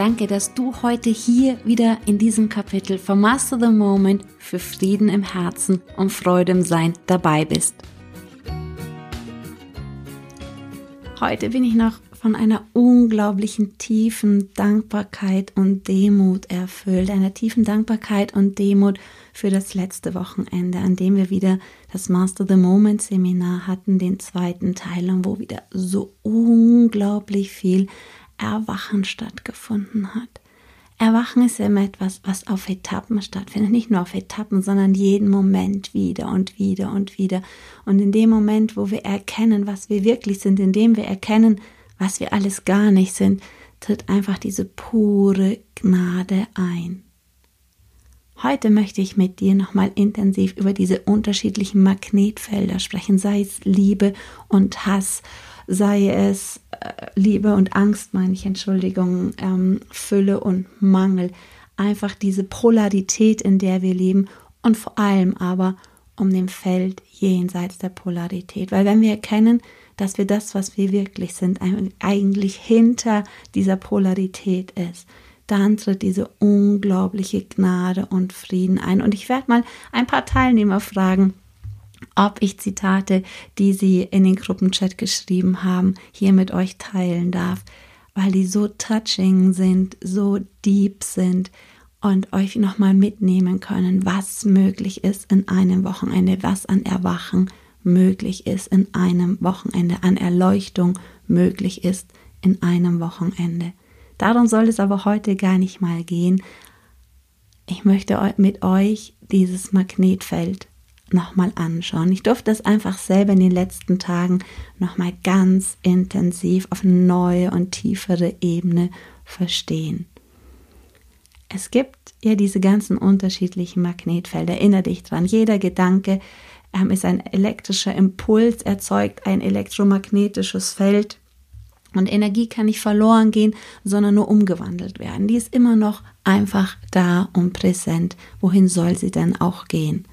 Danke, dass du heute hier wieder in diesem Kapitel von Master the Moment für Frieden im Herzen und Freude im Sein dabei bist. Heute bin ich noch von einer unglaublichen tiefen Dankbarkeit und Demut erfüllt, einer tiefen Dankbarkeit und Demut für das letzte Wochenende, an dem wir wieder das Master the Moment Seminar hatten, den zweiten Teil, und wo wieder so unglaublich viel Erwachen stattgefunden hat. Erwachen ist immer etwas, was auf Etappen stattfindet. Nicht nur auf Etappen, sondern jeden Moment wieder und wieder und wieder. Und in dem Moment, wo wir erkennen, was wir wirklich sind, in dem wir erkennen, was wir alles gar nicht sind, tritt einfach diese pure Gnade ein. Heute möchte ich mit dir nochmal intensiv über diese unterschiedlichen Magnetfelder sprechen, sei es Liebe und Hass, sei es äh, Liebe und Angst, meine ich, Entschuldigung, ähm, Fülle und Mangel. Einfach diese Polarität, in der wir leben und vor allem aber um dem Feld jenseits der Polarität. Weil wenn wir erkennen, dass wir das, was wir wirklich sind, eigentlich hinter dieser Polarität ist, dann tritt diese unglaubliche Gnade und Frieden ein. Und ich werde mal ein paar Teilnehmer fragen, ob ich Zitate, die sie in den Gruppenchat geschrieben haben, hier mit euch teilen darf, weil die so touching sind, so deep sind und euch nochmal mitnehmen können, was möglich ist in einem Wochenende, was an Erwachen möglich ist in einem Wochenende, an Erleuchtung möglich ist in einem Wochenende. Darum soll es aber heute gar nicht mal gehen. Ich möchte mit euch dieses Magnetfeld nochmal anschauen. Ich durfte das einfach selber in den letzten Tagen nochmal ganz intensiv auf eine neue und tiefere Ebene verstehen. Es gibt ja diese ganzen unterschiedlichen Magnetfelder. Erinnere dich dran. Jeder Gedanke ähm, ist ein elektrischer Impuls, erzeugt ein elektromagnetisches Feld. Und Energie kann nicht verloren gehen, sondern nur umgewandelt werden. Die ist immer noch einfach da und präsent. Wohin soll sie denn auch gehen?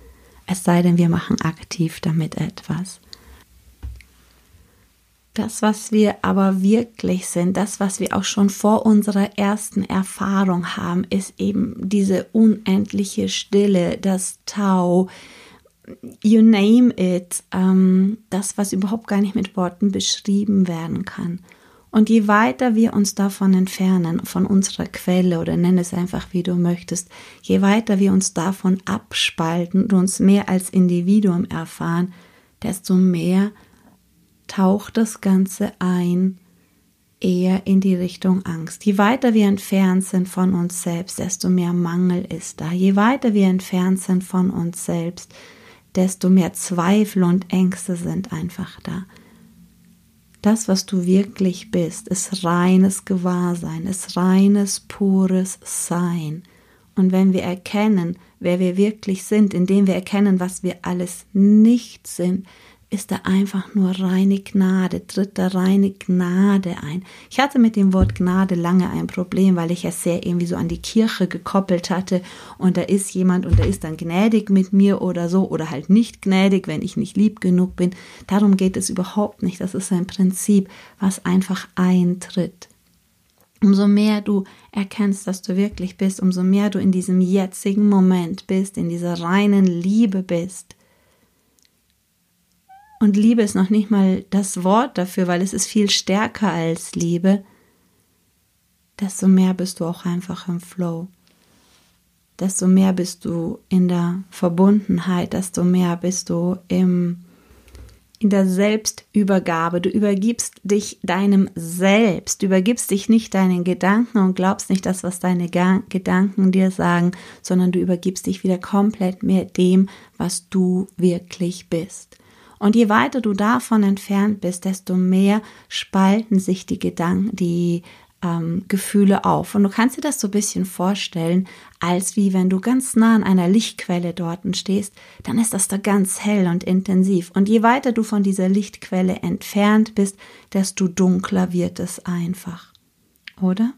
Es sei denn, wir machen aktiv damit etwas. Das, was wir aber wirklich sind, das, was wir auch schon vor unserer ersten Erfahrung haben, ist eben diese unendliche Stille, das Tau, you name it, ähm, das, was überhaupt gar nicht mit Worten beschrieben werden kann. Und je weiter wir uns davon entfernen, von unserer Quelle oder nenn es einfach wie du möchtest, je weiter wir uns davon abspalten und uns mehr als Individuum erfahren, desto mehr taucht das Ganze ein eher in die Richtung Angst. Je weiter wir entfernt sind von uns selbst, desto mehr Mangel ist da. Je weiter wir entfernt sind von uns selbst, desto mehr Zweifel und Ängste sind einfach da. Das, was du wirklich bist, ist reines Gewahrsein, ist reines, pures Sein. Und wenn wir erkennen, wer wir wirklich sind, indem wir erkennen, was wir alles nicht sind, ist da einfach nur reine Gnade, tritt da reine Gnade ein. Ich hatte mit dem Wort Gnade lange ein Problem, weil ich es sehr irgendwie so an die Kirche gekoppelt hatte und da ist jemand und der ist dann gnädig mit mir oder so oder halt nicht gnädig, wenn ich nicht lieb genug bin. Darum geht es überhaupt nicht. Das ist ein Prinzip, was einfach eintritt. Umso mehr du erkennst, dass du wirklich bist, umso mehr du in diesem jetzigen Moment bist, in dieser reinen Liebe bist, und Liebe ist noch nicht mal das Wort dafür, weil es ist viel stärker als Liebe. Desto mehr bist du auch einfach im Flow. Desto mehr bist du in der Verbundenheit, desto mehr bist du im, in der Selbstübergabe. Du übergibst dich deinem Selbst, du übergibst dich nicht deinen Gedanken und glaubst nicht das, was deine Gedanken dir sagen, sondern du übergibst dich wieder komplett mehr dem, was du wirklich bist. Und je weiter du davon entfernt bist, desto mehr spalten sich die Gedanken, die ähm, Gefühle auf. Und du kannst dir das so ein bisschen vorstellen, als wie wenn du ganz nah an einer Lichtquelle dort stehst, dann ist das da ganz hell und intensiv. Und je weiter du von dieser Lichtquelle entfernt bist, desto dunkler wird es einfach. Oder?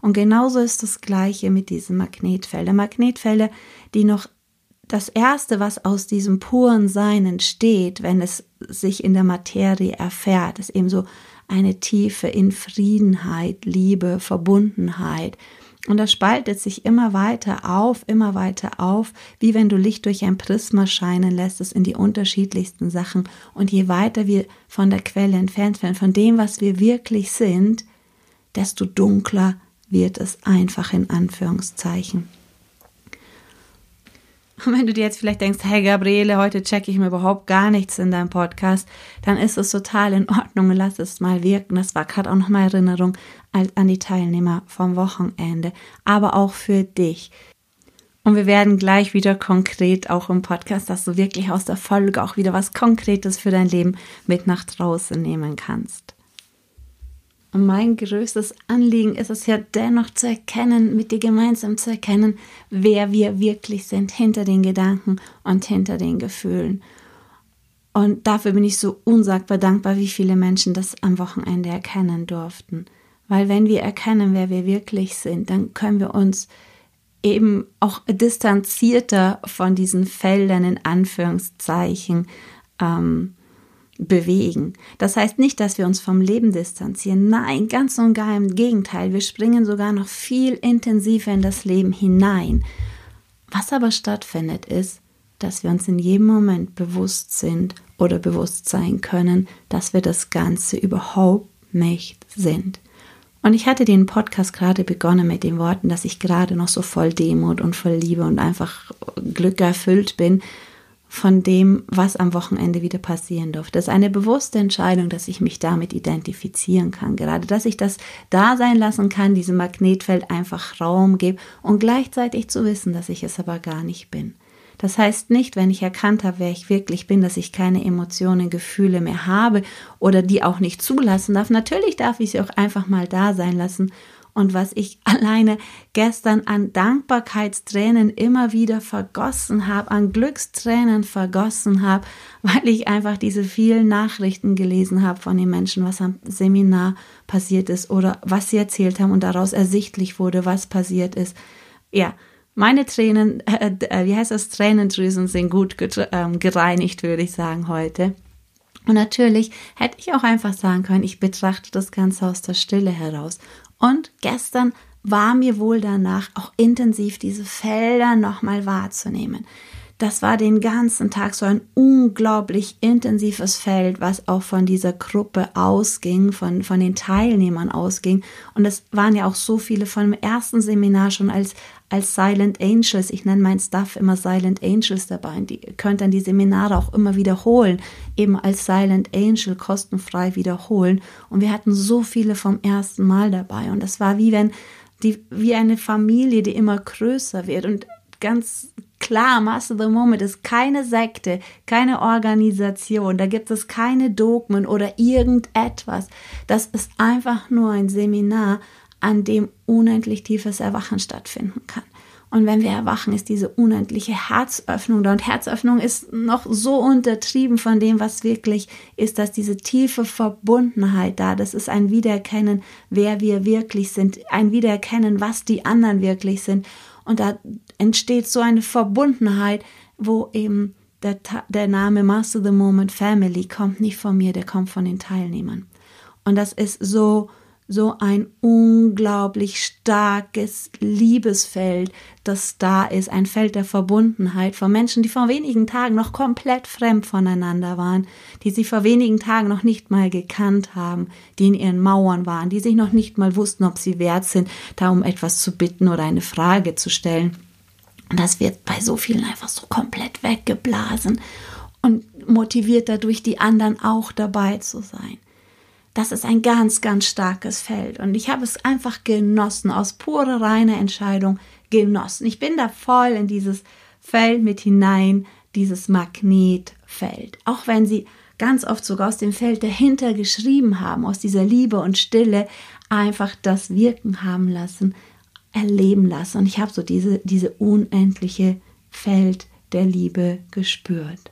Und genauso ist das Gleiche mit diesen Magnetfeldern. Magnetfelder, die noch das Erste, was aus diesem puren Sein entsteht, wenn es sich in der Materie erfährt, ist eben so eine Tiefe in Friedenheit, Liebe, Verbundenheit. Und das spaltet sich immer weiter auf, immer weiter auf, wie wenn du Licht durch ein Prisma scheinen lässt, es in die unterschiedlichsten Sachen. Und je weiter wir von der Quelle entfernt werden, von dem, was wir wirklich sind, desto dunkler wird es einfach in Anführungszeichen. Und wenn du dir jetzt vielleicht denkst, hey Gabriele, heute checke ich mir überhaupt gar nichts in deinem Podcast, dann ist es total in Ordnung und lass es mal wirken. Das war gerade auch nochmal Erinnerung an die Teilnehmer vom Wochenende, aber auch für dich. Und wir werden gleich wieder konkret auch im Podcast, dass du wirklich aus der Folge auch wieder was Konkretes für dein Leben mit nach draußen nehmen kannst. Und mein größtes Anliegen ist es ja dennoch zu erkennen, mit dir gemeinsam zu erkennen, wer wir wirklich sind hinter den Gedanken und hinter den Gefühlen. Und dafür bin ich so unsagbar dankbar, wie viele Menschen das am Wochenende erkennen durften. Weil wenn wir erkennen, wer wir wirklich sind, dann können wir uns eben auch distanzierter von diesen Feldern in Anführungszeichen ähm, bewegen. Das heißt nicht, dass wir uns vom Leben distanzieren. Nein, ganz und gar im Gegenteil. Wir springen sogar noch viel intensiver in das Leben hinein. Was aber stattfindet, ist, dass wir uns in jedem Moment bewusst sind oder bewusst sein können, dass wir das Ganze überhaupt nicht sind. Und ich hatte den Podcast gerade begonnen mit den Worten, dass ich gerade noch so voll Demut und voll Liebe und einfach Glück erfüllt bin, von dem, was am Wochenende wieder passieren durfte. Das ist eine bewusste Entscheidung, dass ich mich damit identifizieren kann. Gerade, dass ich das da sein lassen kann, diesem Magnetfeld einfach Raum gebe und gleichzeitig zu wissen, dass ich es aber gar nicht bin. Das heißt nicht, wenn ich erkannt habe, wer ich wirklich bin, dass ich keine Emotionen, Gefühle mehr habe oder die auch nicht zulassen darf. Natürlich darf ich sie auch einfach mal da sein lassen und was ich alleine gestern an Dankbarkeitstränen immer wieder vergossen habe, an Glückstränen vergossen habe, weil ich einfach diese vielen Nachrichten gelesen habe von den Menschen, was am Seminar passiert ist oder was sie erzählt haben und daraus ersichtlich wurde, was passiert ist. Ja, meine Tränen, äh, äh wie heißt das, Tränendrüsen sind gut ähm, gereinigt, würde ich sagen, heute. Und natürlich hätte ich auch einfach sagen können, ich betrachte das Ganze aus der Stille heraus. Und gestern war mir wohl danach auch intensiv diese Felder nochmal wahrzunehmen. Das war den ganzen Tag so ein unglaublich intensives Feld, was auch von dieser Gruppe ausging, von, von den Teilnehmern ausging. Und es waren ja auch so viele von dem ersten Seminar schon als, als Silent Angels. Ich nenne mein Stuff immer Silent Angels dabei. Und die könnt dann die Seminare auch immer wiederholen, eben als Silent Angel kostenfrei wiederholen. Und wir hatten so viele vom ersten Mal dabei. Und das war wie wenn die, wie eine Familie, die immer größer wird. Und ganz klar, Master the Moment ist keine Sekte, keine Organisation, da gibt es keine Dogmen oder irgendetwas. Das ist einfach nur ein Seminar, an dem unendlich tiefes Erwachen stattfinden kann. Und wenn wir erwachen, ist diese unendliche Herzöffnung da. Und Herzöffnung ist noch so untertrieben von dem, was wirklich ist, dass diese tiefe Verbundenheit da, das ist ein Wiedererkennen, wer wir wirklich sind, ein Wiedererkennen, was die anderen wirklich sind. Und da entsteht so eine Verbundenheit, wo eben der, der Name Master the Moment Family kommt nicht von mir, der kommt von den Teilnehmern. Und das ist so, so ein unglaublich starkes Liebesfeld, das da ist, ein Feld der Verbundenheit von Menschen, die vor wenigen Tagen noch komplett fremd voneinander waren, die sich vor wenigen Tagen noch nicht mal gekannt haben, die in ihren Mauern waren, die sich noch nicht mal wussten, ob sie wert sind, da um etwas zu bitten oder eine Frage zu stellen. Und das wird bei so vielen einfach so komplett weggeblasen und motiviert dadurch die anderen auch dabei zu sein. Das ist ein ganz, ganz starkes Feld. Und ich habe es einfach genossen, aus purer, reiner Entscheidung genossen. Ich bin da voll in dieses Feld mit hinein, dieses Magnetfeld. Auch wenn sie ganz oft sogar aus dem Feld dahinter geschrieben haben, aus dieser Liebe und Stille. einfach das wirken haben lassen, erleben lassen. Und ich habe so diese, diese unendliche Feld der Liebe gespürt.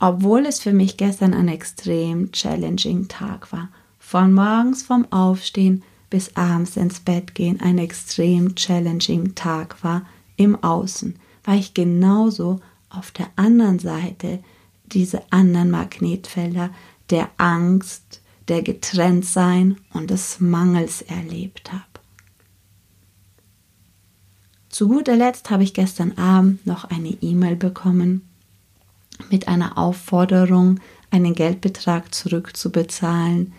Obwohl es für mich gestern ein extrem challenging Tag war. Von morgens vom Aufstehen bis abends ins Bett gehen ein extrem challenging Tag war im Außen, war ich genauso auf der anderen Seite diese anderen Magnetfelder der Angst, der Getrenntsein und des Mangels erlebt habe. Zu guter Letzt habe ich gestern Abend noch eine E-Mail bekommen mit einer Aufforderung, einen Geldbetrag zurückzubezahlen,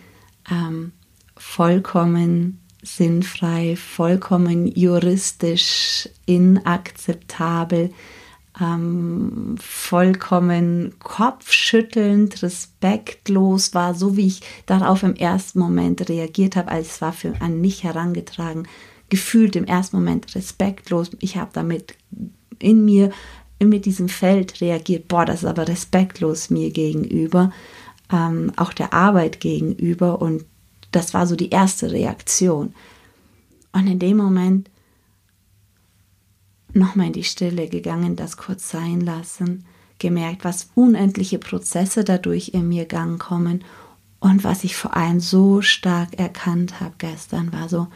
ähm, vollkommen sinnfrei, vollkommen juristisch inakzeptabel, ähm, vollkommen kopfschüttelnd, respektlos war, so wie ich darauf im ersten Moment reagiert habe, als es war für an mich herangetragen, gefühlt im ersten Moment respektlos. Ich habe damit in mir, mit diesem Feld reagiert, boah, das ist aber respektlos mir gegenüber, ähm, auch der Arbeit gegenüber und das war so die erste Reaktion. Und in dem Moment nochmal in die Stille gegangen, das kurz sein lassen, gemerkt, was unendliche Prozesse dadurch in mir gang kommen und was ich vor allem so stark erkannt habe gestern, war so,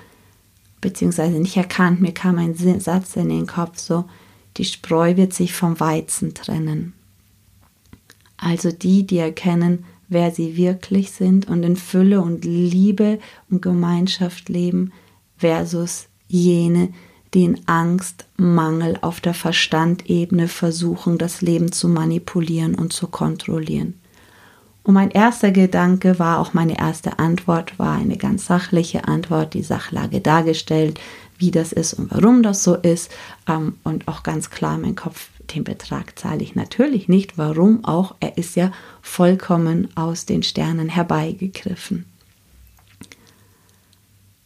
beziehungsweise nicht erkannt, mir kam ein Satz in den Kopf, so, die Spreu wird sich vom Weizen trennen. Also die, die erkennen, wer sie wirklich sind und in Fülle und Liebe und Gemeinschaft leben, versus jene, die in Angst, Mangel auf der Verstandebene versuchen, das Leben zu manipulieren und zu kontrollieren. Und mein erster Gedanke war, auch meine erste Antwort war eine ganz sachliche Antwort, die Sachlage dargestellt, wie das ist und warum das so ist. Ähm, und auch ganz klar mein Kopf den Betrag zahle ich natürlich nicht. Warum auch? Er ist ja vollkommen aus den Sternen herbeigegriffen.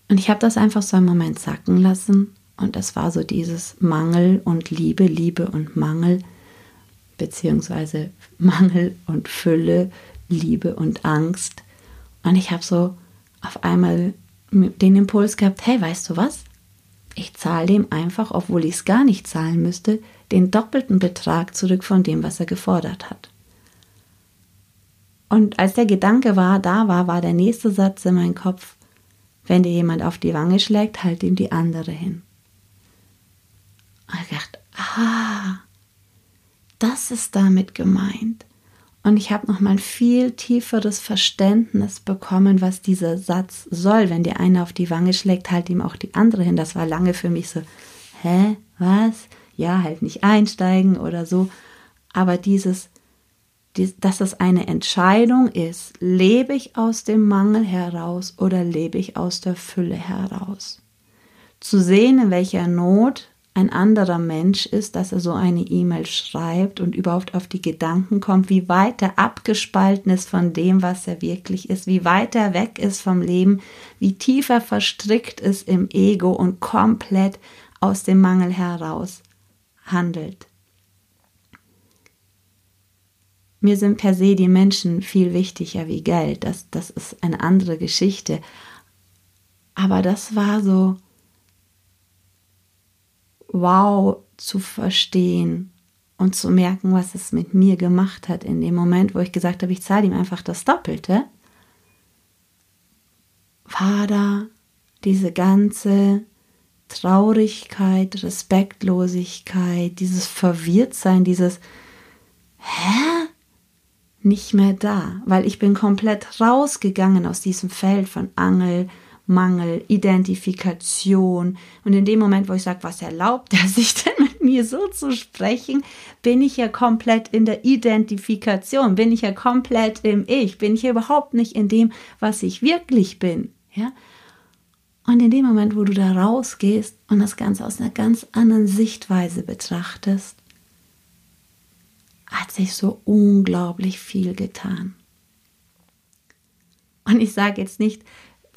Und ich habe das einfach so einen Moment sacken lassen. Und das war so dieses Mangel und Liebe, Liebe und Mangel, beziehungsweise Mangel und Fülle, Liebe und Angst. Und ich habe so auf einmal den Impuls gehabt, hey, weißt du was? Ich zahle dem einfach, obwohl ich es gar nicht zahlen müsste, den doppelten Betrag zurück von dem, was er gefordert hat. Und als der Gedanke war, da war, war der nächste Satz in meinem Kopf, wenn dir jemand auf die Wange schlägt, halt ihm die andere hin. Und ich dachte, ah, das ist damit gemeint. Und ich habe noch mal ein viel tieferes Verständnis bekommen, was dieser Satz soll. Wenn dir einer auf die Wange schlägt, halt ihm auch die andere hin. Das war lange für mich so, hä, was? ja, halt nicht einsteigen oder so. Aber dieses, dass es eine Entscheidung ist, lebe ich aus dem Mangel heraus oder lebe ich aus der Fülle heraus. Zu sehen, in welcher Not ein anderer Mensch ist, dass er so eine E-Mail schreibt und überhaupt auf die Gedanken kommt, wie weit er abgespalten ist von dem, was er wirklich ist, wie weit er weg ist vom Leben, wie tiefer verstrickt ist im Ego und komplett aus dem Mangel heraus handelt. Mir sind per se die Menschen viel wichtiger wie Geld. Das, das ist eine andere Geschichte. Aber das war so, wow, zu verstehen und zu merken, was es mit mir gemacht hat in dem Moment, wo ich gesagt habe, ich zahle ihm einfach das Doppelte, war da diese ganze Traurigkeit, Respektlosigkeit, dieses Verwirrtsein, dieses Hä? Nicht mehr da, weil ich bin komplett rausgegangen aus diesem Feld von Angel, Mangel, Identifikation. Und in dem Moment, wo ich sage, was erlaubt er sich denn mit mir so zu sprechen, bin ich ja komplett in der Identifikation, bin ich ja komplett im Ich, bin ich ja überhaupt nicht in dem, was ich wirklich bin. Ja? Und in dem Moment, wo du da rausgehst und das Ganze aus einer ganz anderen Sichtweise betrachtest, hat sich so unglaublich viel getan. Und ich sage jetzt nicht,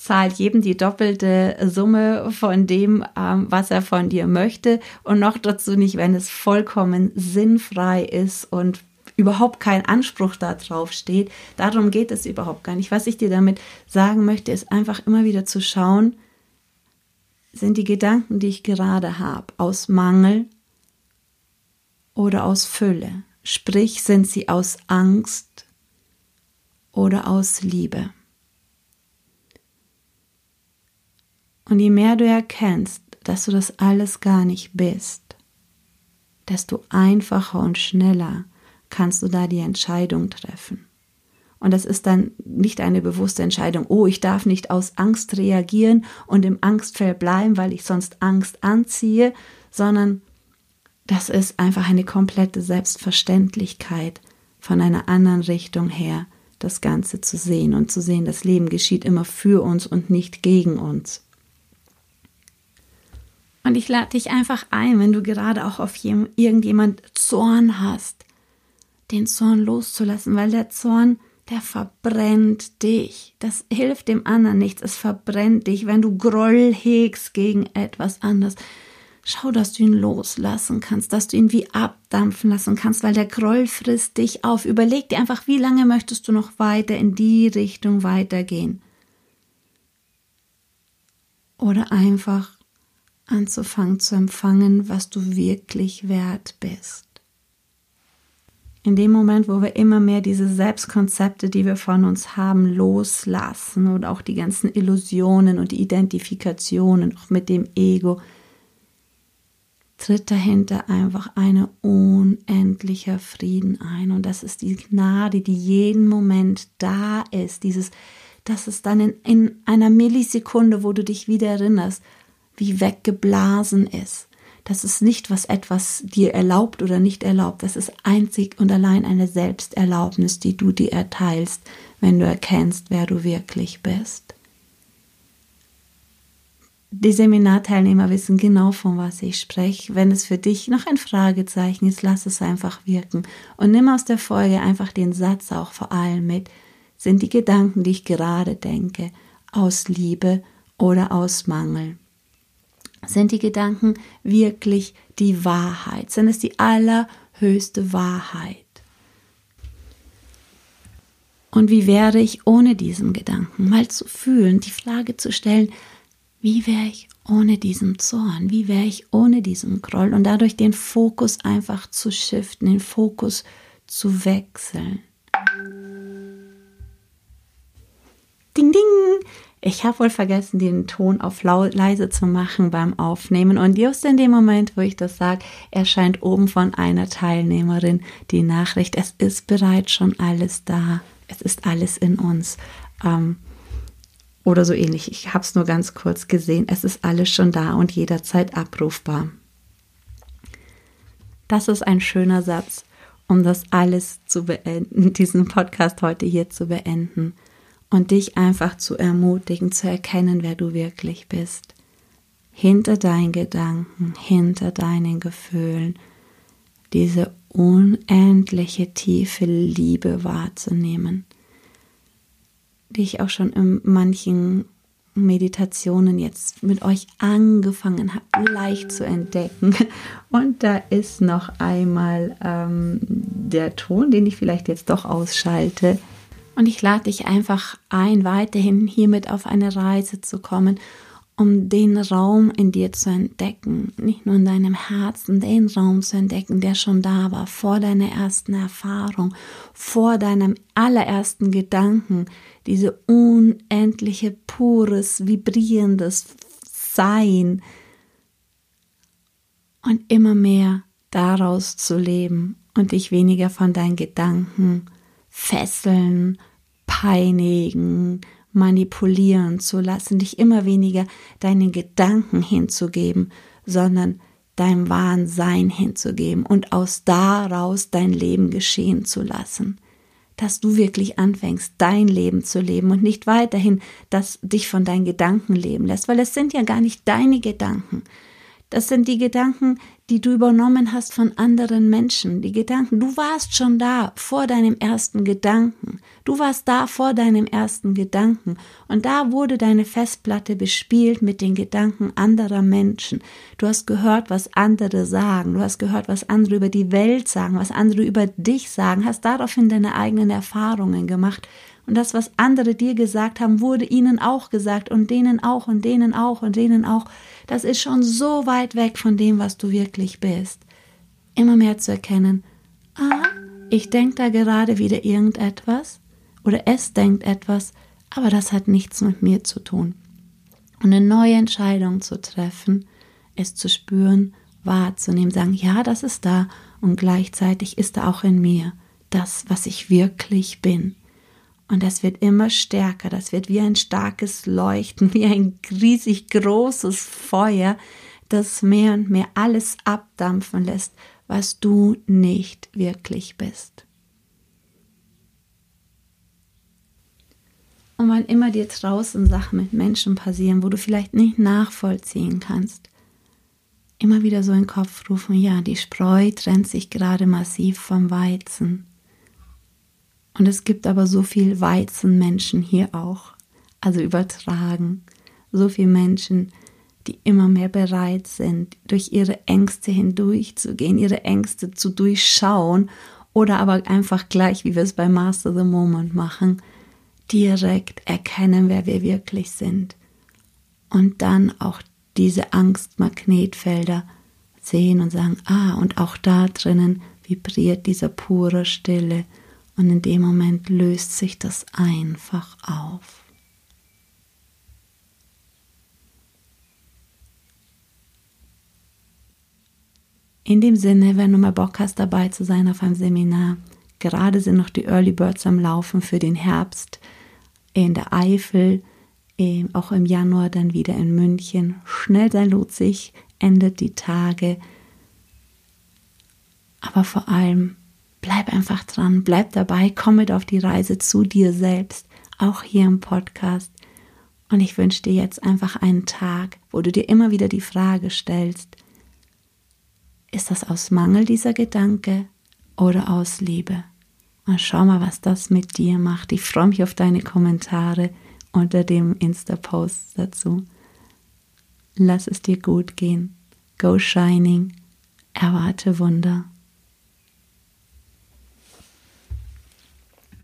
zahlt jedem die doppelte Summe von dem, ähm, was er von dir möchte und noch dazu nicht, wenn es vollkommen sinnfrei ist und überhaupt kein Anspruch darauf steht. Darum geht es überhaupt gar nicht. Was ich dir damit sagen möchte, ist einfach immer wieder zu schauen, sind die Gedanken, die ich gerade habe, aus Mangel oder aus Fülle? Sprich, sind sie aus Angst oder aus Liebe? Und je mehr du erkennst, dass du das alles gar nicht bist, desto einfacher und schneller kannst du da die Entscheidung treffen. Und das ist dann nicht eine bewusste Entscheidung, oh, ich darf nicht aus Angst reagieren und im Angstfeld bleiben, weil ich sonst Angst anziehe, sondern das ist einfach eine komplette Selbstverständlichkeit von einer anderen Richtung her, das Ganze zu sehen und zu sehen, das Leben geschieht immer für uns und nicht gegen uns. Und ich lade dich einfach ein, wenn du gerade auch auf irgendjemand Zorn hast, den Zorn loszulassen, weil der Zorn, der verbrennt dich. Das hilft dem anderen nichts. Es verbrennt dich, wenn du Groll hegst gegen etwas anderes. Schau, dass du ihn loslassen kannst, dass du ihn wie abdampfen lassen kannst, weil der Groll frisst dich auf. Überleg dir einfach, wie lange möchtest du noch weiter in die Richtung weitergehen? Oder einfach anzufangen zu empfangen, was du wirklich wert bist. In dem Moment, wo wir immer mehr diese Selbstkonzepte, die wir von uns haben, loslassen und auch die ganzen Illusionen und Identifikationen auch mit dem Ego, tritt dahinter einfach ein unendlicher Frieden ein. Und das ist die Gnade, die jeden Moment da ist. Dieses, dass es dann in, in einer Millisekunde, wo du dich wieder erinnerst, wie weggeblasen ist. Das ist nicht, was etwas dir erlaubt oder nicht erlaubt. Das ist einzig und allein eine Selbsterlaubnis, die du dir erteilst, wenn du erkennst, wer du wirklich bist. Die Seminarteilnehmer wissen genau, von was ich spreche. Wenn es für dich noch ein Fragezeichen ist, lass es einfach wirken und nimm aus der Folge einfach den Satz auch vor allem mit. Sind die Gedanken, die ich gerade denke, aus Liebe oder aus Mangel? Sind die Gedanken wirklich die Wahrheit? Sind es die allerhöchste Wahrheit? Und wie wäre ich ohne diesen Gedanken? Mal zu fühlen, die Frage zu stellen, wie wäre ich ohne diesen Zorn? Wie wäre ich ohne diesen Groll? Und dadurch den Fokus einfach zu shiften, den Fokus zu wechseln. Ding, ding! Ich habe wohl vergessen, den Ton auf laut, leise zu machen beim Aufnehmen. Und just in dem Moment, wo ich das sage, erscheint oben von einer Teilnehmerin die Nachricht, es ist bereits schon alles da. Es ist alles in uns. Ähm, oder so ähnlich. Ich habe es nur ganz kurz gesehen. Es ist alles schon da und jederzeit abrufbar. Das ist ein schöner Satz, um das alles zu beenden, diesen Podcast heute hier zu beenden und dich einfach zu ermutigen, zu erkennen, wer du wirklich bist. Hinter deinen Gedanken, hinter deinen Gefühlen, diese unendliche tiefe Liebe wahrzunehmen, die ich auch schon in manchen Meditationen jetzt mit euch angefangen habe, leicht zu entdecken. Und da ist noch einmal ähm, der Ton, den ich vielleicht jetzt doch ausschalte. Und ich lade dich einfach ein, weiterhin hiermit auf eine Reise zu kommen, um den Raum in dir zu entdecken, nicht nur in deinem Herzen, den Raum zu entdecken, der schon da war, vor deiner ersten Erfahrung, vor deinem allerersten Gedanken, diese unendliche, pures, vibrierendes Sein. Und immer mehr daraus zu leben und dich weniger von deinen Gedanken fesseln, peinigen, manipulieren zu lassen, dich immer weniger deinen Gedanken hinzugeben, sondern deinem wahren Sein hinzugeben und aus daraus dein Leben geschehen zu lassen. Dass du wirklich anfängst, dein Leben zu leben und nicht weiterhin, dass dich von deinen Gedanken leben lässt, weil es sind ja gar nicht deine Gedanken. Das sind die Gedanken, die du übernommen hast von anderen Menschen. Die Gedanken, du warst schon da vor deinem ersten Gedanken. Du warst da vor deinem ersten Gedanken. Und da wurde deine Festplatte bespielt mit den Gedanken anderer Menschen. Du hast gehört, was andere sagen. Du hast gehört, was andere über die Welt sagen, was andere über dich sagen, hast daraufhin deine eigenen Erfahrungen gemacht. Und das, was andere dir gesagt haben, wurde ihnen auch gesagt und denen auch und denen auch und denen auch. Das ist schon so weit weg von dem, was du wirklich bist. Immer mehr zu erkennen, ah, ich denke da gerade wieder irgendetwas oder es denkt etwas, aber das hat nichts mit mir zu tun. Und eine neue Entscheidung zu treffen, es zu spüren, wahrzunehmen, sagen, ja, das ist da und gleichzeitig ist da auch in mir das, was ich wirklich bin. Und das wird immer stärker, das wird wie ein starkes Leuchten, wie ein riesig großes Feuer, das mehr und mehr alles abdampfen lässt, was du nicht wirklich bist. Und wann immer dir draußen Sachen mit Menschen passieren, wo du vielleicht nicht nachvollziehen kannst, immer wieder so in den Kopf rufen, ja, die Spreu trennt sich gerade massiv vom Weizen. Und es gibt aber so viel Weizenmenschen hier auch, also übertragen, so viele Menschen, die immer mehr bereit sind, durch ihre Ängste hindurchzugehen, ihre Ängste zu durchschauen oder aber einfach gleich, wie wir es bei Master the Moment machen, direkt erkennen, wer wir wirklich sind. Und dann auch diese Angstmagnetfelder sehen und sagen, ah, und auch da drinnen vibriert dieser pure Stille und in dem Moment löst sich das einfach auf. In dem Sinne, wenn du mal Bock hast, dabei zu sein auf einem Seminar, gerade sind noch die Early Birds am Laufen für den Herbst in der Eifel, auch im Januar dann wieder in München. Schnell sein lohnt sich, endet die Tage. Aber vor allem bleib einfach dran, bleib dabei, komm mit auf die Reise zu dir selbst, auch hier im Podcast. Und ich wünsche dir jetzt einfach einen Tag, wo du dir immer wieder die Frage stellst, ist das aus Mangel dieser Gedanke oder aus Liebe? Und schau mal, was das mit dir macht. Ich freue mich auf deine Kommentare unter dem Insta-Post dazu. Lass es dir gut gehen. Go Shining. Erwarte Wunder.